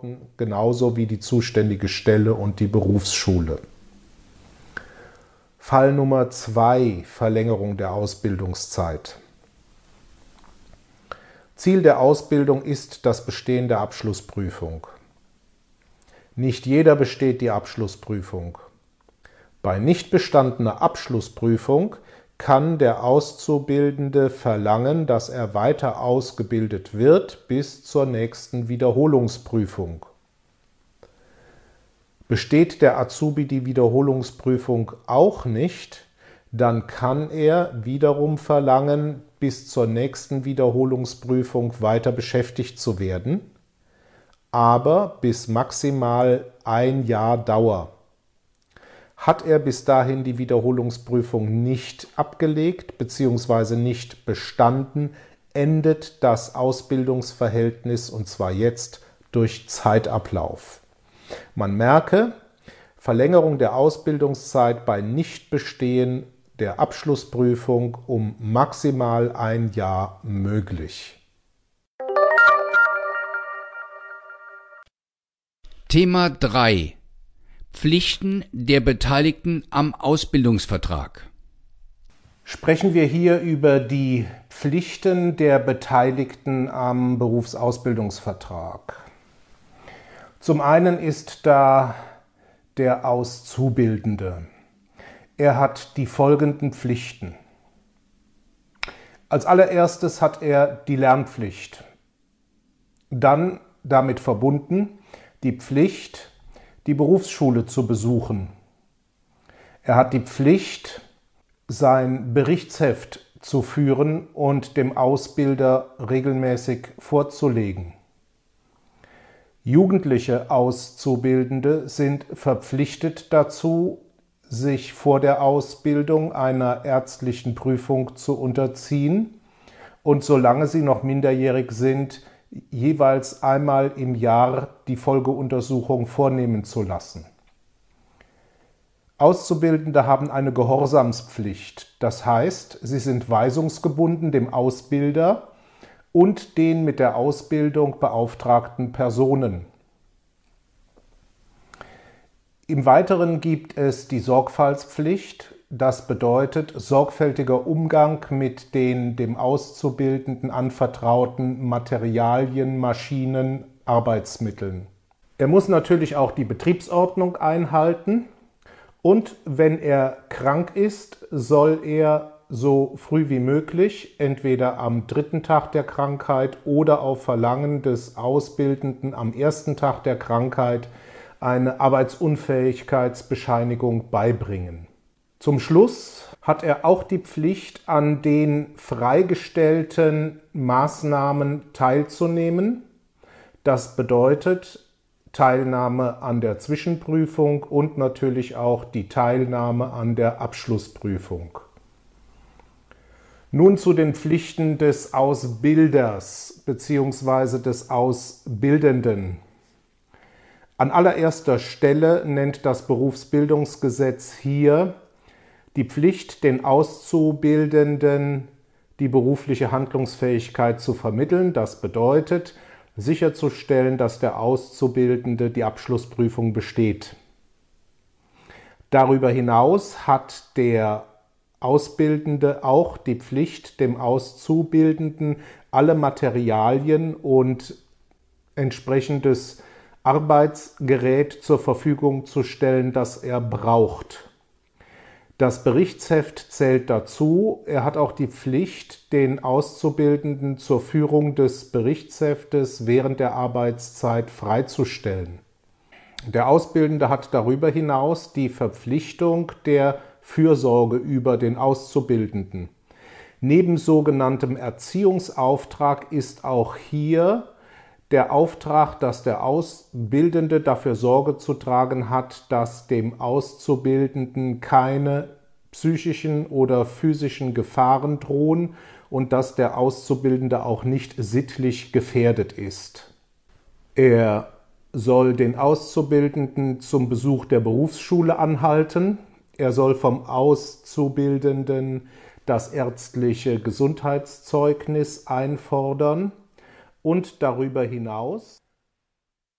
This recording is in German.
anvertrauten, genauso wie die zuständige Stelle und die Berufsschule. Fall Nummer zwei: Verlängerung der Ausbildungszeit. Ziel der Ausbildung ist das Bestehen der Abschlussprüfung. Nicht jeder besteht die Abschlussprüfung. Bei nicht bestandener Abschlussprüfung kann der Auszubildende verlangen, dass er weiter ausgebildet wird bis zur nächsten Wiederholungsprüfung. Besteht der Azubi die Wiederholungsprüfung auch nicht, dann kann er wiederum verlangen, bis zur nächsten Wiederholungsprüfung weiter beschäftigt zu werden, aber bis maximal ein Jahr Dauer. Hat er bis dahin die Wiederholungsprüfung nicht abgelegt bzw. nicht bestanden, endet das Ausbildungsverhältnis und zwar jetzt durch Zeitablauf. Man merke, Verlängerung der Ausbildungszeit bei Nichtbestehen der Abschlussprüfung um maximal ein Jahr möglich. Thema 3 Pflichten der Beteiligten am Ausbildungsvertrag. Sprechen wir hier über die Pflichten der Beteiligten am Berufsausbildungsvertrag. Zum einen ist da der Auszubildende. Er hat die folgenden Pflichten. Als allererstes hat er die Lernpflicht. Dann damit verbunden die Pflicht, die Berufsschule zu besuchen. Er hat die Pflicht, sein Berichtsheft zu führen und dem Ausbilder regelmäßig vorzulegen. Jugendliche Auszubildende sind verpflichtet dazu, sich vor der Ausbildung einer ärztlichen Prüfung zu unterziehen und solange sie noch minderjährig sind, jeweils einmal im Jahr die Folgeuntersuchung vornehmen zu lassen. Auszubildende haben eine Gehorsamspflicht, das heißt, sie sind weisungsgebunden dem Ausbilder und den mit der Ausbildung beauftragten Personen. Im Weiteren gibt es die Sorgfaltspflicht, das bedeutet sorgfältiger Umgang mit den dem Auszubildenden anvertrauten Materialien, Maschinen, Arbeitsmitteln. Er muss natürlich auch die Betriebsordnung einhalten und wenn er krank ist, soll er so früh wie möglich, entweder am dritten Tag der Krankheit oder auf Verlangen des Ausbildenden am ersten Tag der Krankheit, eine Arbeitsunfähigkeitsbescheinigung beibringen. Zum Schluss hat er auch die Pflicht, an den freigestellten Maßnahmen teilzunehmen. Das bedeutet Teilnahme an der Zwischenprüfung und natürlich auch die Teilnahme an der Abschlussprüfung. Nun zu den Pflichten des Ausbilders bzw. des Ausbildenden. An allererster Stelle nennt das Berufsbildungsgesetz hier die Pflicht, den Auszubildenden die berufliche Handlungsfähigkeit zu vermitteln. Das bedeutet, sicherzustellen, dass der Auszubildende die Abschlussprüfung besteht. Darüber hinaus hat der Ausbildende auch die Pflicht, dem Auszubildenden alle Materialien und entsprechendes Arbeitsgerät zur Verfügung zu stellen, das er braucht. Das Berichtsheft zählt dazu. Er hat auch die Pflicht, den Auszubildenden zur Führung des Berichtsheftes während der Arbeitszeit freizustellen. Der Ausbildende hat darüber hinaus die Verpflichtung der Fürsorge über den Auszubildenden. Neben sogenanntem Erziehungsauftrag ist auch hier der Auftrag, dass der Ausbildende dafür Sorge zu tragen hat, dass dem Auszubildenden keine psychischen oder physischen Gefahren drohen und dass der Auszubildende auch nicht sittlich gefährdet ist. Er soll den Auszubildenden zum Besuch der Berufsschule anhalten. Er soll vom Auszubildenden das ärztliche Gesundheitszeugnis einfordern und darüber hinaus